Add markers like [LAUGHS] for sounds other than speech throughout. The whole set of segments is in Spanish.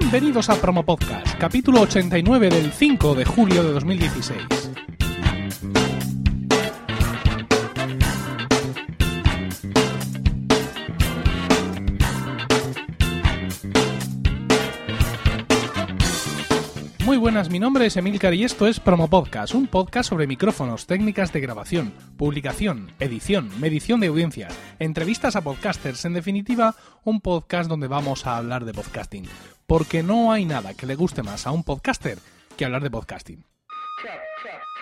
Bienvenidos a Promo Podcast, capítulo 89 del 5 de julio de 2016. Muy buenas, mi nombre es Emilcar y esto es Promo Podcast, un podcast sobre micrófonos, técnicas de grabación, publicación, edición, medición de audiencias, entrevistas a podcasters, en definitiva, un podcast donde vamos a hablar de podcasting, porque no hay nada que le guste más a un podcaster que hablar de podcasting.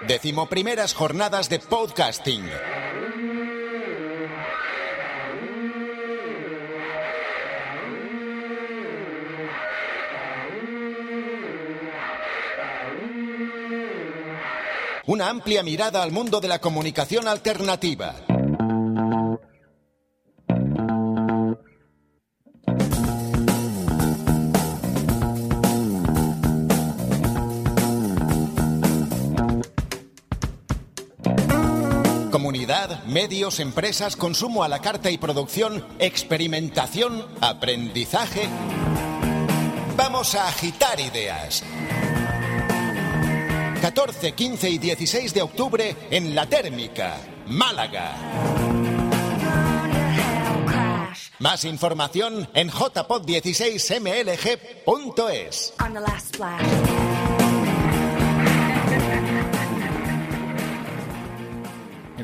Decimoprimeras jornadas de podcasting. Una amplia mirada al mundo de la comunicación alternativa. Medios, empresas, consumo a la carta y producción, experimentación, aprendizaje. Vamos a agitar ideas. 14, 15 y 16 de octubre en La Térmica, Málaga. Más información en jpod16mlg.es.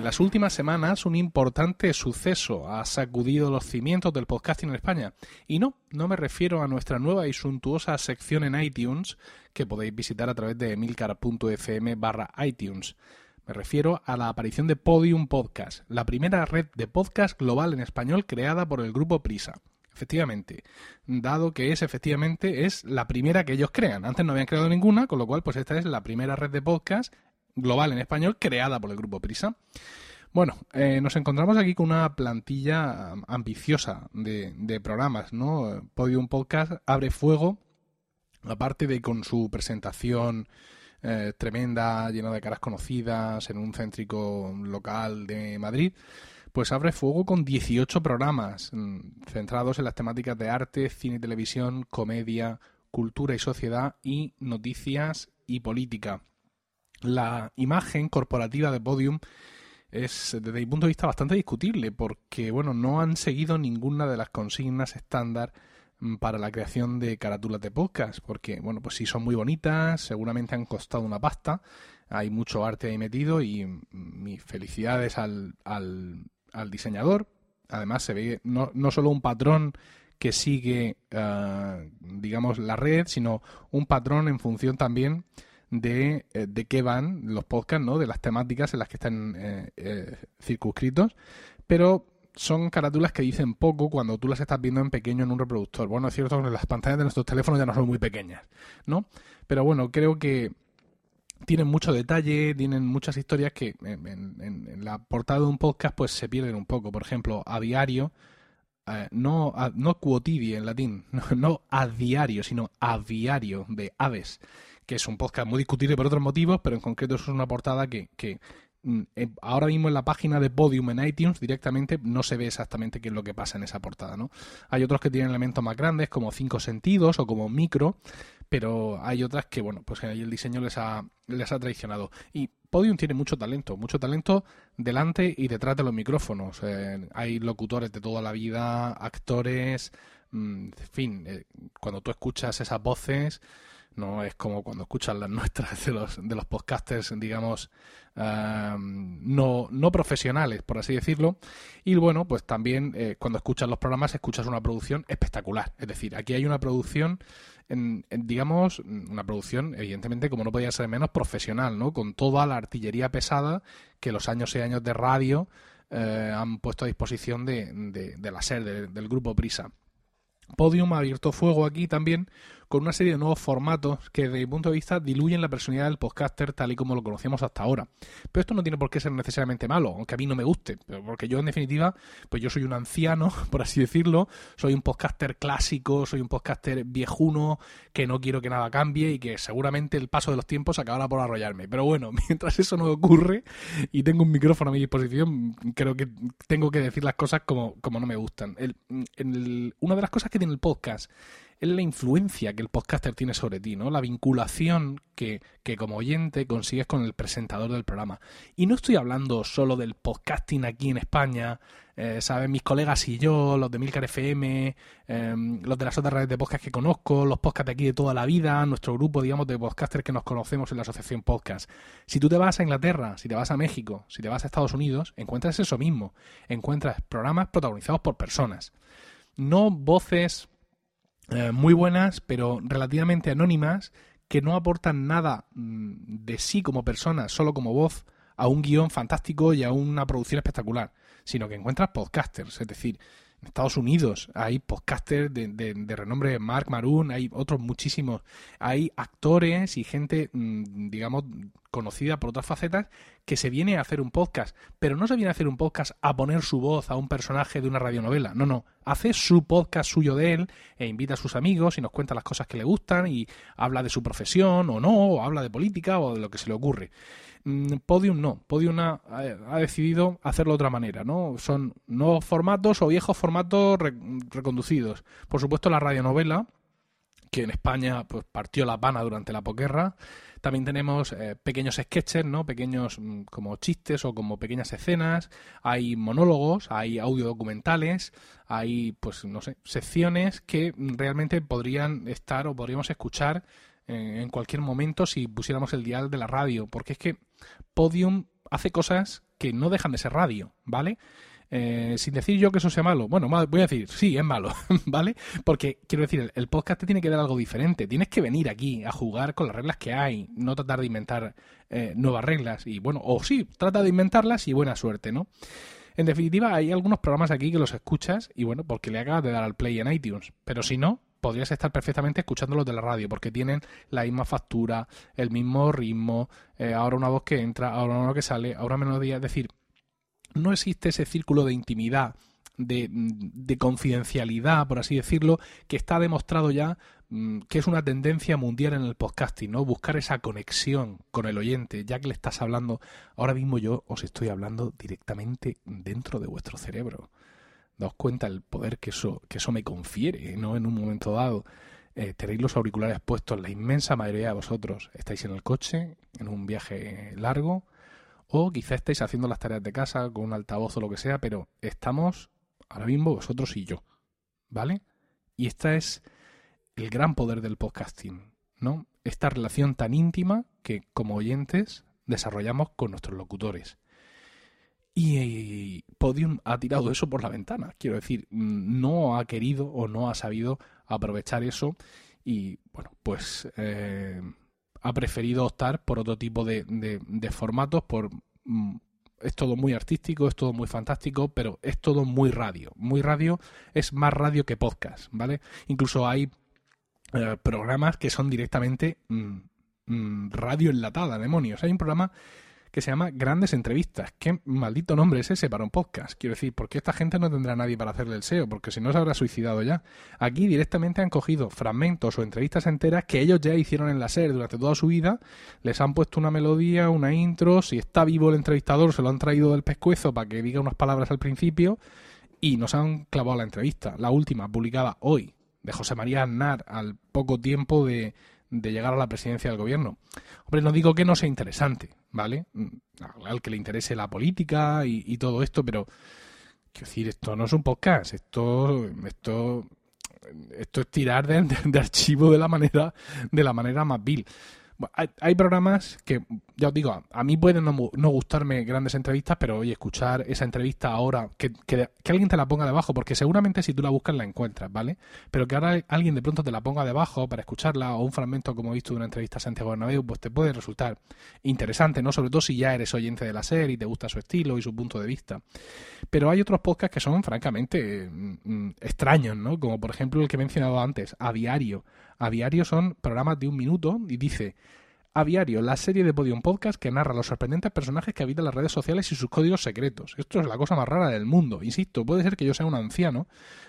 las últimas semanas, un importante suceso ha sacudido los cimientos del podcasting en España. Y no, no me refiero a nuestra nueva y suntuosa sección en iTunes, que podéis visitar a través de emilcar.fm barra iTunes. Me refiero a la aparición de Podium Podcast, la primera red de podcast global en español creada por el grupo Prisa. Efectivamente, dado que es efectivamente es la primera que ellos crean. Antes no habían creado ninguna, con lo cual pues esta es la primera red de podcast global en español creada por el grupo Prisa. Bueno, eh, nos encontramos aquí con una plantilla am- ambiciosa de, de programas, ¿no? Podium Podcast abre fuego, aparte de con su presentación eh, tremenda, llena de caras conocidas, en un céntrico local de Madrid, pues abre fuego con 18 programas mm, centrados en las temáticas de arte, cine y televisión, comedia, cultura y sociedad y noticias y política. La imagen corporativa de Podium es desde mi punto de vista bastante discutible porque bueno no han seguido ninguna de las consignas estándar mm, para la creación de carátulas de podcast porque bueno pues sí son muy bonitas seguramente han costado una pasta hay mucho arte ahí metido y mm, mis felicidades al, al, al diseñador. Además se ve no, no solo un patrón que sigue eh, digamos la red sino un patrón en función también de, eh, de qué van los podcasts, ¿no? De las temáticas en las que están eh, eh, circunscritos, pero son carátulas que dicen poco cuando tú las estás viendo en pequeño en un reproductor. Bueno, es cierto que las pantallas de nuestros teléfonos ya no son muy pequeñas, ¿no? Pero bueno, creo que tienen mucho detalle, tienen muchas historias que en, en- en la portada de un podcast pues se pierden un poco. Por ejemplo, a diario, no, a- no quotidi en latín, [LAUGHS] no, no a diario, sino a diario de aves, que es un podcast muy discutible por otros motivos, pero en concreto es una portada que, que, mm, eh, ahora mismo en la página de Podium en iTunes directamente no se ve exactamente qué es lo que pasa en esa portada, ¿no? Hay otros que tienen elementos más grandes como cinco sentidos o como micro, pero hay otras que, bueno, pues ahí el diseño les ha, les ha traicionado. Y Podium tiene mucho talento, mucho talento delante y detrás de los micrófonos. Eh, hay locutores de toda la vida, actores, mm, en fin, eh, cuando tú escuchas esas voces, no es como cuando escuchas las nuestras de los, de los podcasters, digamos, ah, no, no profesionales, por así decirlo. Y bueno, pues también eh, cuando escuchas los programas escuchas una producción espectacular. Es decir, aquí hay una producción, en, digamos, una producción, evidentemente, como no podía ser menos, profesional, ¿no? Con toda la artillería pesada que los años y años de radio eh, han puesto a disposición de, de, de la SER, de- del grupo Prisa. Podium ha abierto fuego aquí también con una serie de nuevos formatos que desde mi punto de vista diluyen la personalidad del podcaster tal y como lo conocíamos hasta ahora. Pero esto no tiene por qué ser necesariamente malo, aunque a mí no me guste, porque yo en definitiva, pues yo soy un anciano, [LAUGHS] por así decirlo, soy un podcaster clásico, soy un podcaster viejuno, que no quiero que nada cambie y que seguramente el paso de los tiempos acabará por arrollarme. Pero bueno, [LAUGHS] mientras eso no ocurre y tengo un micrófono a mi disposición, creo que tengo que decir las cosas como, como no me gustan. Una de las cosas que tiene el podcast es la influencia que el podcaster tiene sobre ti, ¿no? La vinculación que, que, como oyente consigues con el presentador del programa. Y no estoy hablando solo del podcasting aquí en España, eh, ¿sabes? Mis colegas y yo, los de Milcar FM, em, los de las otras redes de podcast que conozco, los podcasts de aquí de toda la vida, nuestro grupo, digamos, de podcasters que nos conocemos en la asociación podcast. Si tú te vas a Inglaterra, si te vas a México, si te vas a Estados Unidos, encuentras eso mismo. Encuentras programas protagonizados por personas. No voces eh, muy buenas, pero relativamente anónimas, que no aportan nada mm, de sí como persona, solo como voz, a un guion fantástico y a una producción espectacular, sino que encuentras podcasters, es decir, en Estados Unidos hay podcasters de, de, renombre Mark Maroon, hay otros muchísimos, hay actores y gente, mm, digamos, conocida por otras facetas que se viene a hacer un podcast, pero no se viene a hacer un podcast a poner su voz a un personaje de una radionovela, no, no, hace su podcast suyo de él e invita a sus amigos y nos cuenta las cosas que le gustan y habla de su profesión o no, o habla de política o de lo que se le ocurre. Mm, Podium no. Podium ha, decidido hacerlo de otra manera, ¿no? Son nuevos formatos o viejos formatos reconducidos. Por supuesto, la radionovela, que en España pues, partió la pana durante la posguerra. También tenemos eh, pequeños sketches, ¿no? Pequeños mm, como chistes o como pequeñas escenas. Hay monólogos, hay audio documentales, hay, pues, no sé, secciones que realmente podrían estar o podríamos escuchar en cualquier momento si pusiéramos el dial de la radio, porque es que Podium hace cosas que no dejan de ser radio, ¿vale? Eh, sin decir yo que eso sea malo. Bueno, voy a decir, sí, es malo, [LAUGHS] ¿vale? Porque quiero decir, el, podcast te tiene que dar algo diferente. Tienes que venir aquí a jugar con las reglas que hay, no tratar de inventar eh, nuevas reglas. Y bueno, o sí, trata de inventarlas y buena suerte, ¿no? En definitiva, hay algunos programas aquí que los escuchas y bueno, porque le acabas de dar al play en iTunes. Pero si no, podrías estar perfectamente escuchándolos de la radio, porque tienen la misma factura, el mismo ritmo, eh, ahora una voz que entra, ahora una que sale, ahora melodía. Es decir, no existe ese círculo de intimidad, de, de, confidencialidad, por así decirlo, que está demostrado ya mm, que es una tendencia mundial en el podcasting, ¿no? Buscar esa conexión con el oyente, ya que le estás hablando, ahora mismo yo os estoy hablando directamente dentro de vuestro cerebro daos cuenta el poder que eso, que eso me confiere, ¿no? En un momento dado. Eh, tenéis los auriculares puestos, la inmensa mayoría de vosotros estáis en el coche, en un viaje largo, o quizá estáis haciendo las tareas de casa con un altavoz o lo que sea, pero estamos ahora mismo vosotros y yo, ¿vale? Y esta es el gran poder del podcasting, ¿no? Esta relación tan íntima que como oyentes desarrollamos con nuestros locutores. Y Podium ha tirado eso por la ventana. Quiero decir, no ha querido o no ha sabido aprovechar eso y, bueno, pues eh, ha preferido optar por otro tipo de, de, formatos, por... Mm, es todo muy artístico, es todo muy fantástico, pero es todo muy radio. Muy radio es más radio que podcast, ¿vale? Incluso hay eh, programas que son directamente mm, mm, radio enlatada, demonios. Hay un programa que se llama Grandes Entrevistas. ¿Qué maldito nombre es ese para un podcast? Quiero decir, porque esta gente no tendrá nadie para hacerle el SEO, porque si no se habrá suicidado ya. Aquí directamente han cogido fragmentos o entrevistas enteras que ellos ya hicieron en la SER durante toda su vida, les han puesto una melodía, una intro, si está vivo el entrevistador se lo han traído del pescuezo para que diga unas palabras al principio y nos han clavado la entrevista, la última, publicada hoy, de José María Aznar, al poco tiempo de de llegar a la presidencia del gobierno. Hombre, no digo que no sea interesante, ¿vale? Mm, al que le interese la política y, todo esto, pero quiero decir, esto no es un podcast, esto, esto, esto es tirar de, de archivo de la manera, de la manera más vil. Hay, programas que, ya os digo, a mí pueden no, gustarme grandes entrevistas, pero oye, escuchar esa entrevista ahora, que, que, alguien te la ponga debajo, porque seguramente si tú la buscas la encuentras, ¿vale? Pero que ahora alguien de pronto te la ponga debajo para escucharla, o un fragmento como he visto de una entrevista a Santiago Bernabéu, pues te puede resultar interesante, ¿no? Sobre todo si ya eres oyente de la serie y te gusta su estilo y su punto de vista. Pero hay otros podcasts que son francamente mm, mm, extraños, ¿no? Como por ejemplo el que he mencionado antes, A Diario. A Diario son programas de un minuto y dice Aviario, la serie de Podium Podcast que narra los sorprendentes personajes que habitan las redes sociales y sus códigos secretos. Esto es la cosa más rara del mundo. Insisto, puede ser que yo sea un anciano,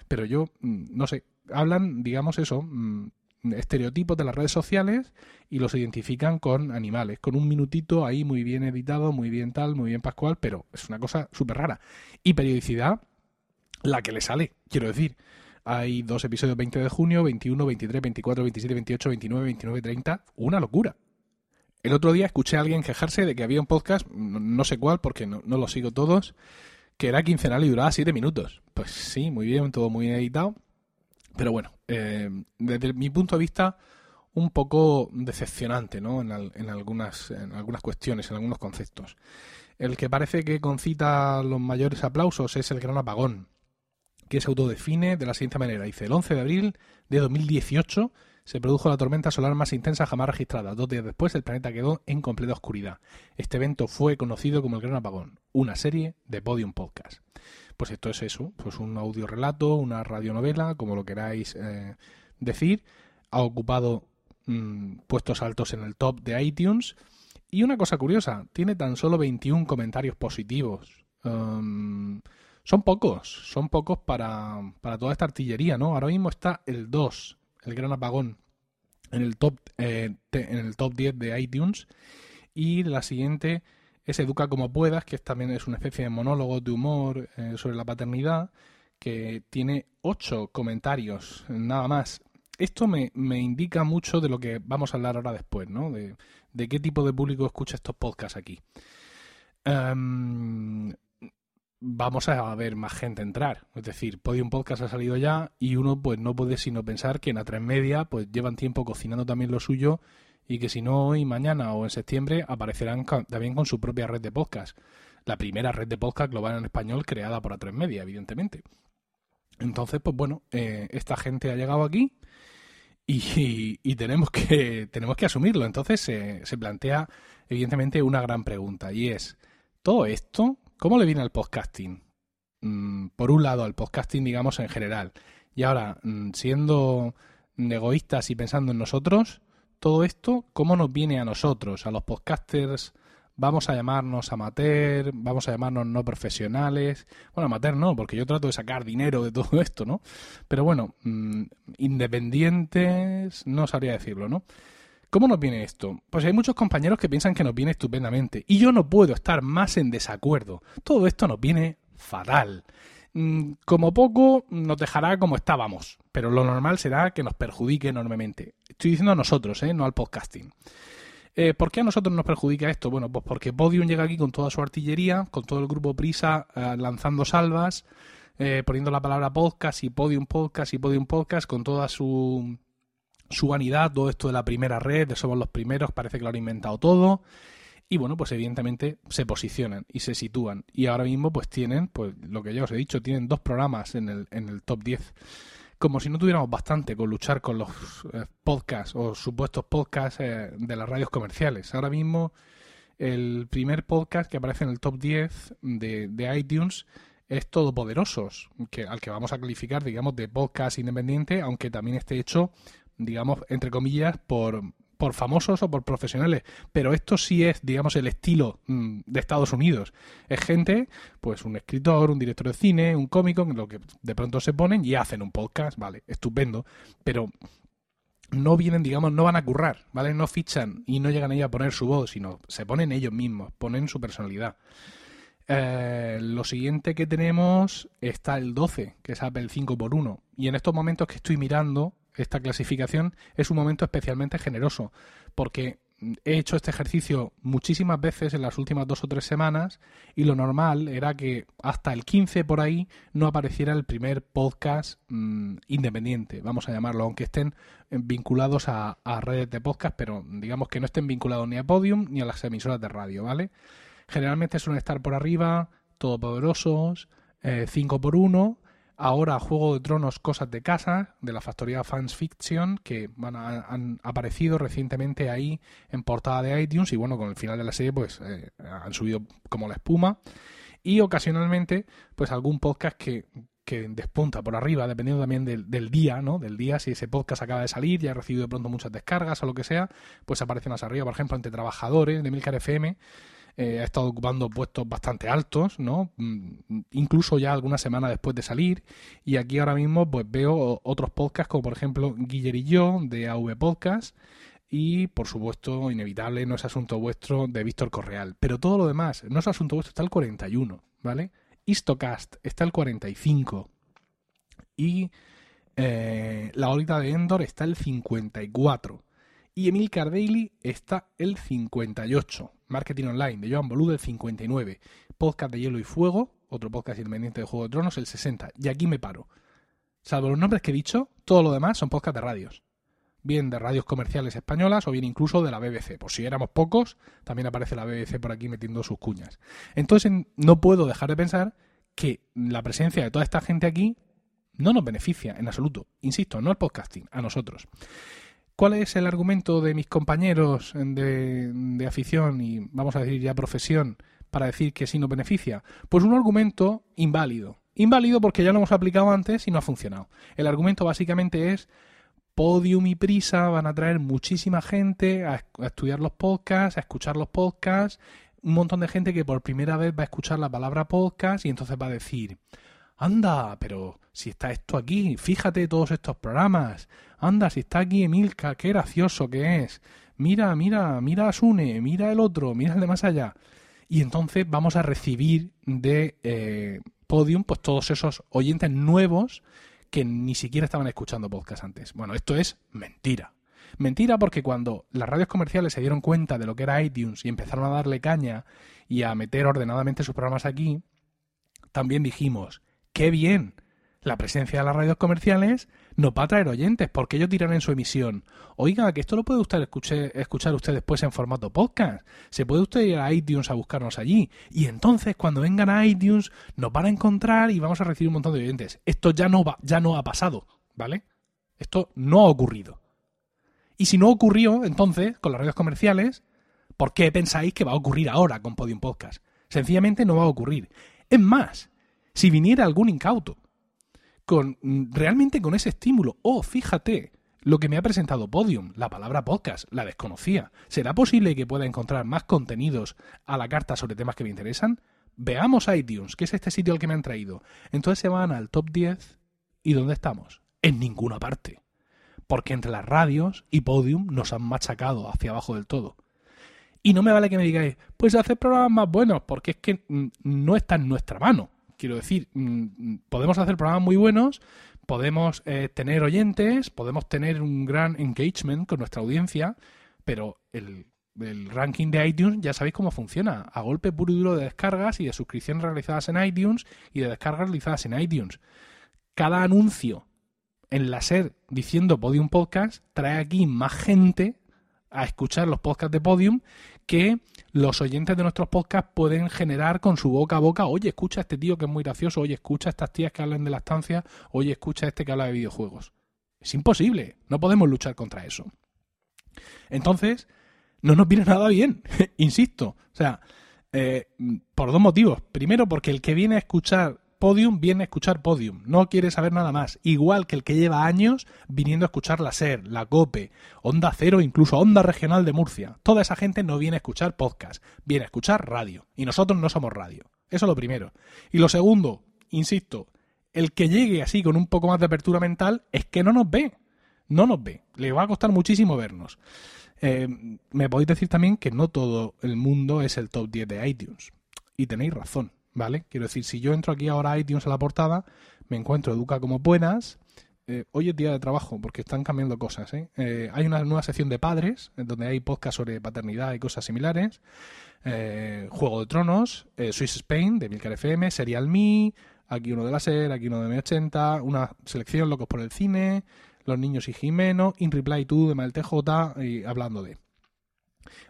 pero yo, mm, no sé, hablan, digamos eso, mm, estereotipos de las redes sociales y los identifican con animales, con un minutito ahí muy bien editado, muy bien tal, muy bien pascual, pero es una cosa súper rara. Y periodicidad, la que le sale, quiero decir hay dos episodios 20 de junio, 21, 23, 24, 27, 28, 29, 29, 30. Una locura. El otro día escuché a alguien quejarse de que había un podcast, no, sé cuál, porque no, lo sigo todos, que era quincenal y duraba 7 minutos. Pues sí, muy bien, todo muy editado. Pero bueno, eh, desde mi punto de vista, un poco decepcionante, ¿no? En, en, algunas, en algunas cuestiones, en algunos conceptos. El que parece que concita los mayores aplausos es el gran apagón, que se autodefine de la siguiente manera. Dice, el 11 de abril de 2018 se produjo la tormenta solar más intensa jamás registrada. Dos días después el planeta quedó en completa oscuridad. Este evento fue conocido como el Gran Apagón, una serie de Podium Podcast. Pues esto es eso, pues un audio relato, una radionovela, como lo queráis eh, decir. Ha ocupado mm, puestos altos en el top de iTunes y una cosa curiosa, tiene tan solo 21 comentarios positivos. Um, son pocos, son pocos para, para, toda esta artillería, ¿no? Ahora mismo está el 2, el gran apagón, en el top, eh, en el top 10 de iTunes. Y la siguiente es Educa como puedas, que también es una especie de monólogo de humor eh, sobre la paternidad, que tiene 8 comentarios, nada más. Esto me, me, indica mucho de lo que vamos a hablar ahora después, ¿no? De, de qué tipo de público escucha estos podcasts aquí. Em, vamos a ver más gente entrar. Es decir, Podium Podcast ha salido ya y uno pues no puede sino pensar que en A3 Media pues llevan tiempo cocinando también lo suyo y que si no hoy, mañana o en septiembre aparecerán también con su propia red de podcast. La primera red de podcast global en español creada por A3 Media, evidentemente. Entonces, pues bueno, eh, esta gente ha llegado aquí y, tenemos, que, [LAUGHS] tenemos que asumirlo. Entonces se plantea, evidentemente, una gran pregunta y es, ¿todo esto cómo le viene al podcasting? Mm, por un lado, al podcasting, digamos, en general. Y ahora, mm, siendo egoístas y pensando en nosotros, todo esto, ¿cómo nos viene a nosotros, a los podcasters vamos a llamarnos amateur, vamos a llamarnos no profesionales. Bueno, amateur no, porque yo trato de sacar dinero de todo esto, ¿no? Pero bueno, mm, independientes, no sabría decirlo, ¿no? ¿Cómo nos viene esto? Pues hay muchos compañeros que piensan que nos viene estupendamente y yo no puedo estar más en desacuerdo. Todo esto nos viene fatal. Mm, como poco nos dejará como estábamos, pero lo normal será que nos perjudique enormemente. Estoy diciendo a nosotros, ¿eh? no al podcasting. Eh, ¿Por qué a nosotros nos perjudica esto? Bueno, pues porque Podium llega aquí con toda su artillería, con todo el grupo Prisa eh, lanzando salvas, poniendo la palabra podcast y Podium Podcast y Podium Podcast con toda su, su vanidad, todo esto de la primera red, de somos los primeros, parece que lo han inventado todo. Y bueno, pues evidentemente se posicionan y se sitúan. Y ahora mismo pues tienen, pues lo que ya os he dicho, tienen dos programas en el, en el top 10 como si no tuviéramos bastante con luchar con los eh, podcasts o supuestos podcasts eh, de las radios comerciales. Ahora mismo el primer podcast que aparece en el top 10 de, de iTunes es Todopoderosos, que, al que vamos a calificar, digamos, de podcast independiente, aunque también esté hecho, digamos, entre comillas, por, por famosos o por profesionales, pero esto sí es, digamos, el estilo mm, de Estados Unidos. Es gente, pues un escritor, un director de cine, un cómico, lo que de pronto se ponen y hacen un podcast, vale, estupendo, pero no vienen, digamos, no van a currar, ¿vale? No fichan y no llegan ahí a poner su voz, sino se ponen ellos mismos, ponen su personalidad. Eh, lo siguiente que tenemos está el 12, que es Apple 5x1. Y en estos momentos que estoy mirando, esta clasificación es un momento especialmente generoso, porque he hecho este ejercicio muchísimas veces en las últimas dos o tres semanas y lo normal era que hasta el 15 por ahí no apareciera el primer podcast mm, independiente, vamos a llamarlo, aunque estén vinculados a, redes de podcast, pero digamos que no estén vinculados ni a Podium ni a las emisoras de radio, ¿vale? Generalmente suelen estar por arriba, todopoderosos, 5 eh, por 1 Ahora Juego de Tronos Cosas de Casa, de la factoría Fans Fiction, que van han aparecido recientemente ahí en portada de iTunes y bueno, con el final de la serie pues eh, han subido como la espuma. Y ocasionalmente pues algún podcast que, que despunta por arriba, dependiendo también del, del, día, ¿no? Del día, si ese podcast acaba de salir y ha recibido de pronto muchas descargas o lo que sea, pues aparece más arriba, por ejemplo, entre trabajadores de Milcar FM, eh, ha estado ocupando puestos bastante altos, ¿no? Mm, incluso ya algunas semanas después de salir. Y aquí ahora mismo pues veo otros podcasts como por ejemplo Guiller y yo de AV Podcast y por supuesto inevitable no es asunto vuestro de Víctor Correal. Pero todo lo demás, no es asunto vuestro, está el 41, ¿vale? Histocast está el 45 y eh, La órbita de Endor está el 54. Y Emil Cardelli está el 58. Marketing Online de Joan Boluda el 59. Podcast de Hielo y Fuego, otro podcast independiente de Juego de Tronos, el 60. Y aquí me paro. Salvo los nombres que he dicho, todo lo demás son podcasts de radios. Bien de radios comerciales españolas o bien incluso de la BBC. Por si éramos pocos, también aparece la BBC por aquí metiendo sus cuñas. Entonces no puedo dejar de pensar que la presencia de toda esta gente aquí no nos beneficia en absoluto. Insisto, no el podcasting, a nosotros. ¿Cuál es el argumento de mis compañeros de, de, afición y vamos a decir ya profesión para decir que sí nos beneficia? Pues un argumento inválido. Inválido porque ya lo hemos aplicado antes y no ha funcionado. El argumento básicamente es Podium y Prisa van a traer muchísima gente a, a estudiar los podcasts, a escuchar los podcasts un montón de gente que por primera vez va a escuchar la palabra podcast y entonces va a decir, anda, pero si está esto aquí, fíjate todos estos programas, anda, si está aquí Emilka, qué gracioso que es, mira, mira, mira a Sune, mira el otro, mira el de más allá. Y entonces vamos a recibir de eh, Podium pues todos esos oyentes nuevos que ni siquiera estaban escuchando podcast antes. Bueno, esto es mentira. Mentira porque cuando las radios comerciales se dieron cuenta de lo que era iTunes y empezaron a darle caña y a meter ordenadamente sus programas aquí, también dijimos, qué bien, la presencia de las radios comerciales nos va a traer oyentes, porque ellos dirán en su emisión, oiga, que esto lo puede usted escuchar, usted después en formato podcast, se puede usted ir a iTunes a buscarnos allí, y entonces cuando vengan a iTunes nos van a encontrar y vamos a recibir un montón de oyentes. Esto ya no, va, ya no ha pasado, ¿vale? Esto no ha ocurrido. Y si no ocurrió entonces con las redes comerciales, ¿por qué pensáis que va a ocurrir ahora con Podium Podcast? Sencillamente no va a ocurrir. Es más, si viniera algún incauto con realmente con ese estímulo, oh, fíjate, lo que me ha presentado Podium, la palabra podcast, la desconocía. ¿Será posible que pueda encontrar más contenidos a la carta sobre temas que me interesan? Veamos iTunes, que es este sitio al que me han traído. Entonces se van al top 10 y ¿dónde estamos? En ninguna parte porque entre las radios y Podium nos han machacado hacia abajo del todo. Y no me vale que me digáis, pues hacer programas más buenos, porque es que mm, no está en nuestra mano. Quiero decir, mm, podemos hacer programas muy buenos, podemos eh, tener oyentes, podemos tener un gran engagement con nuestra audiencia, pero el, el ranking de iTunes ya sabéis cómo funciona, a golpe puro y duro de descargas y de suscripciones realizadas en iTunes y de descargas realizadas en iTunes. Cada anuncio en la SER diciendo Podium Podcast trae aquí más gente a escuchar los podcasts de Podium que los oyentes de nuestros podcasts pueden generar con su boca a boca, oye, escucha a este tío que es muy gracioso, oye, escucha a estas tías que hablan de la estancia, oye, escucha a este que habla de videojuegos. Es imposible, no podemos luchar contra eso. Entonces, no nos viene nada bien, [LAUGHS] insisto. O sea, eh, por dos motivos. Primero, porque el que viene a escuchar Podium viene a escuchar Podium, no quiere saber nada más, igual que el que lleva años viniendo a escuchar la SER, la COPE, Onda Cero, incluso Onda Regional de Murcia. Toda esa gente no viene a escuchar podcast, viene a escuchar radio, y nosotros no somos radio. Eso es lo primero. Y lo segundo, insisto, el que llegue así con un poco más de apertura mental es que no nos ve, no nos ve, le va a costar muchísimo vernos. Eh, me podéis decir también que no todo el mundo es el top 10 de iTunes. Y tenéis razón. ¿Vale? Quiero decir, si yo entro aquí ahora a iTunes a la portada, me encuentro Educa como puedas. Eh, hoy es día de trabajo porque están cambiando cosas. ¿eh? ¿eh? hay una nueva sección de padres, donde hay podcast sobre paternidad y cosas similares. Eh, Juego de Tronos, Swiss Spain de Milcar FM, Serial Me, aquí uno de la SER, aquí uno de M80, una selección Locos por el Cine, Los Niños y Jimeno, In Reply To de Mal TJ, y hablando de.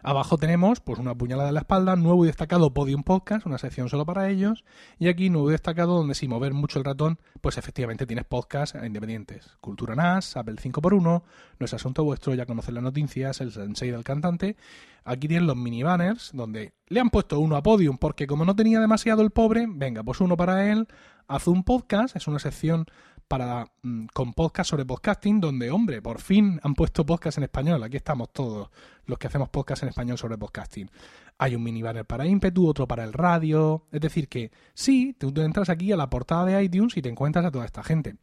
Abajo tenemos pues una puñalada en la espalda, nuevo y destacado Podium Podcast, una sección solo para ellos, y aquí nuevo y destacado donde sin mover mucho el ratón, pues efectivamente tienes podcasts independientes. Cultura NAS, Apple 5x1, No es asunto vuestro, ya conocen las noticias, el sensei del cantante. Aquí tienen los mini banners, donde le han puesto uno a Podium, porque como no tenía demasiado el pobre, venga, pues uno para él, haz un podcast, es una sección para mm, con podcast sobre podcasting, donde, hombre, por fin han puesto podcast en español. Aquí estamos todos los que hacemos podcast en español sobre podcasting. Hay un mini banner para ímpetu, otro para el radio. Es decir, que sí, tú entras aquí a la portada de iTunes y te encuentras a toda esta gente.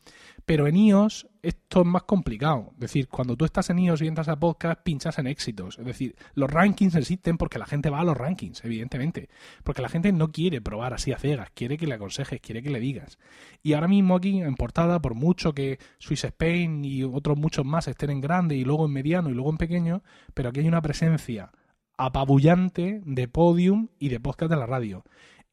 Pero en iOS esto es más complicado. Es decir, cuando tú estás en iOS y entras a podcast, pinchas en éxitos. Es decir, los rankings existen porque la gente va a los rankings, evidentemente. Porque la gente no quiere probar así a ciegas, quiere que le aconsejes, quiere que le digas. Y ahora mismo aquí en portada, por mucho que Swiss Spain y otros muchos más estén en grande y luego en mediano y luego en pequeño, pero aquí hay una presencia apabullante de podium y de podcast de la radio.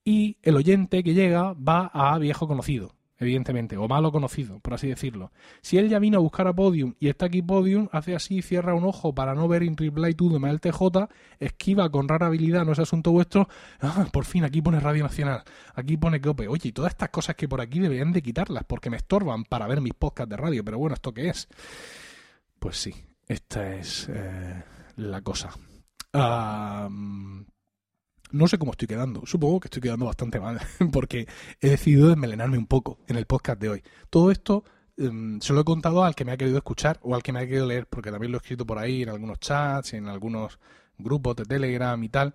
Y el oyente que llega va a viejo conocido, evidentemente, o malo conocido, por así decirlo. Si él ya vino a buscar a Podium y está aquí Podium, hace así, cierra un ojo para no ver In Reply to de Mael TJ, esquiva con rara habilidad, no es asunto vuestro, ah, por fin aquí pone Radio Nacional, aquí pone Cope. Oye, y todas estas cosas que por aquí deberían de quitarlas porque me estorban para ver mis podcasts de radio, pero bueno, ¿esto qué es? Pues sí, esta es eh, la cosa. no sé cómo estoy quedando. Supongo que estoy quedando bastante mal [LAUGHS] porque he decidido desmelenarme un poco en el podcast de hoy. Todo esto em, se lo he contado al que me ha querido escuchar o al que me ha querido leer porque también lo he escrito por ahí en algunos chats en algunos grupos de Telegram y tal.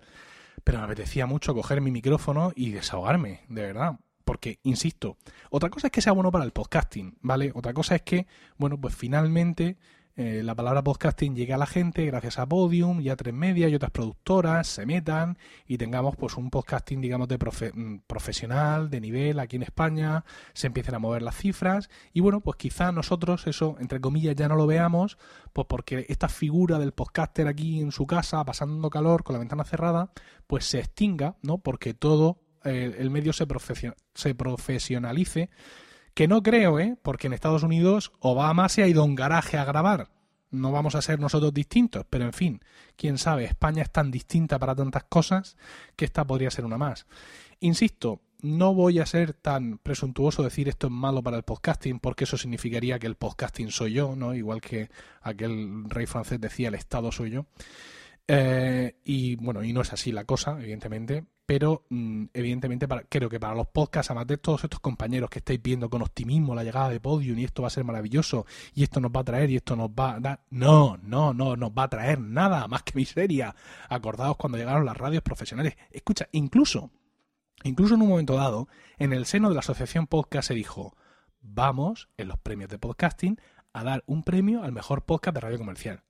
Pero me apetecía mucho coger mi micrófono y desahogarme, de verdad. Porque, insisto, otra cosa es que sea bueno para el podcasting, ¿vale? Otra cosa es que, bueno, pues finalmente eh, la palabra podcasting llegue a la gente gracias a Podium y a Tres Media y otras productoras se metan y tengamos pues un podcasting digamos de mm, profesional, de nivel aquí en España, se empiecen a mover las cifras y bueno, pues quizá nosotros eso entre comillas ya no lo veamos, pues porque esta figura del podcaster aquí en su casa pasando calor con la ventana cerrada, pues se extinga, ¿no? Porque todo eh, el medio se, se profesionalice que no creo, ¿eh? Porque en Estados Unidos Obama se ha ido a un garaje a grabar. No vamos a ser nosotros distintos, pero en fin, quién sabe, España es tan distinta para tantas cosas que esta podría ser una más. Insisto, no voy a ser tan presuntuoso decir esto es malo para el podcasting, porque eso significaría que el podcasting soy yo, ¿no? Igual que aquel rey francés decía el Estado soy yo. Eh, y bueno, y no es así la cosa, evidentemente, pero mm, evidentemente creo que para los podcasts, además de todos estos compañeros que estáis viendo con optimismo la llegada de Podium y esto va a ser maravilloso y esto nos va a traer y esto nos va a dar... No, no, no nos va a traer nada más que miseria. Acordaos cuando llegaron las radios profesionales. Escucha, incluso, incluso en un momento dado, en el seno de la asociación podcast se dijo, vamos, en los premios de podcasting, a dar un premio al mejor podcast de radio comercial.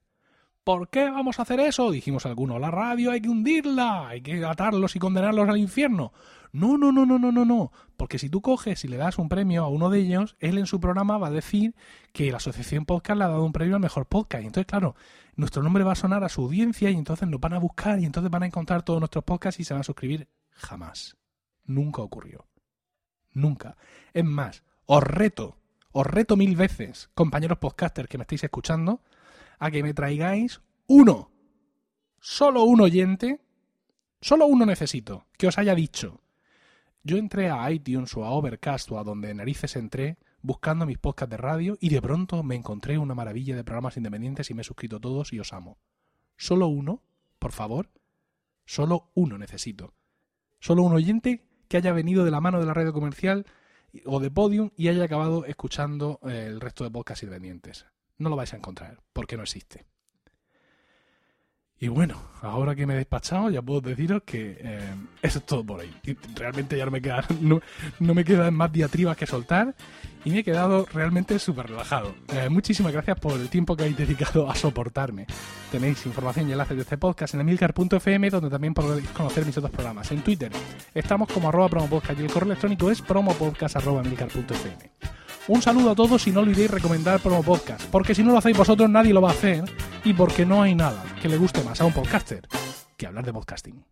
¿Por qué vamos a hacer eso? Dijimos algunos, la radio hay que hundirla, hay que atarlos y condenarlos al infierno. No, no, no, no, no, no, no. Porque si tú coges y le das un premio a uno de ellos, él en su programa va a decir que la Asociación Podcast le ha dado un premio al mejor podcast. Y entonces, claro, nuestro nombre va a sonar a su audiencia y entonces nos van a buscar y entonces van a encontrar todos nuestros podcasts y se van a suscribir. Jamás. Nunca ocurrió. Nunca. Es más, os reto, os reto mil veces, compañeros podcasters que me estáis escuchando, a que me traigáis uno, solo un oyente, solo uno necesito, que os haya dicho. Yo entré a iTunes o a Overcast o a donde narices entré buscando mis podcasts de radio y de pronto me encontré una maravilla de programas independientes y me he suscrito todos y os amo. Solo uno, por favor. Solo uno necesito. Solo un oyente que haya venido de la mano de la radio comercial o de Podium y haya acabado escuchando eh, el resto de podcasts independientes no lo vais a encontrar, porque no existe. Y bueno, ahora que me he despachado, ya puedo deciros que eh, eso es todo por ahí. realmente ya no me, queda, [LAUGHS] no, me quedan más diatribas que soltar y me he quedado realmente súper relajado. Eh, muchísimas gracias por el tiempo que habéis dedicado a soportarme. Tenéis información y enlaces de este podcast en emilcar.fm, donde también podéis conocer mis otros programas. En Twitter estamos como arroba promopodcast y el correo electrónico es promopodcast.emilcar.fm. Un saludo a todos y no olvidéis recomendar Promo Podcast, porque si no lo hacéis vosotros nadie lo va a hacer y porque no hay nada que le guste más a un podcaster que hablar de podcasting.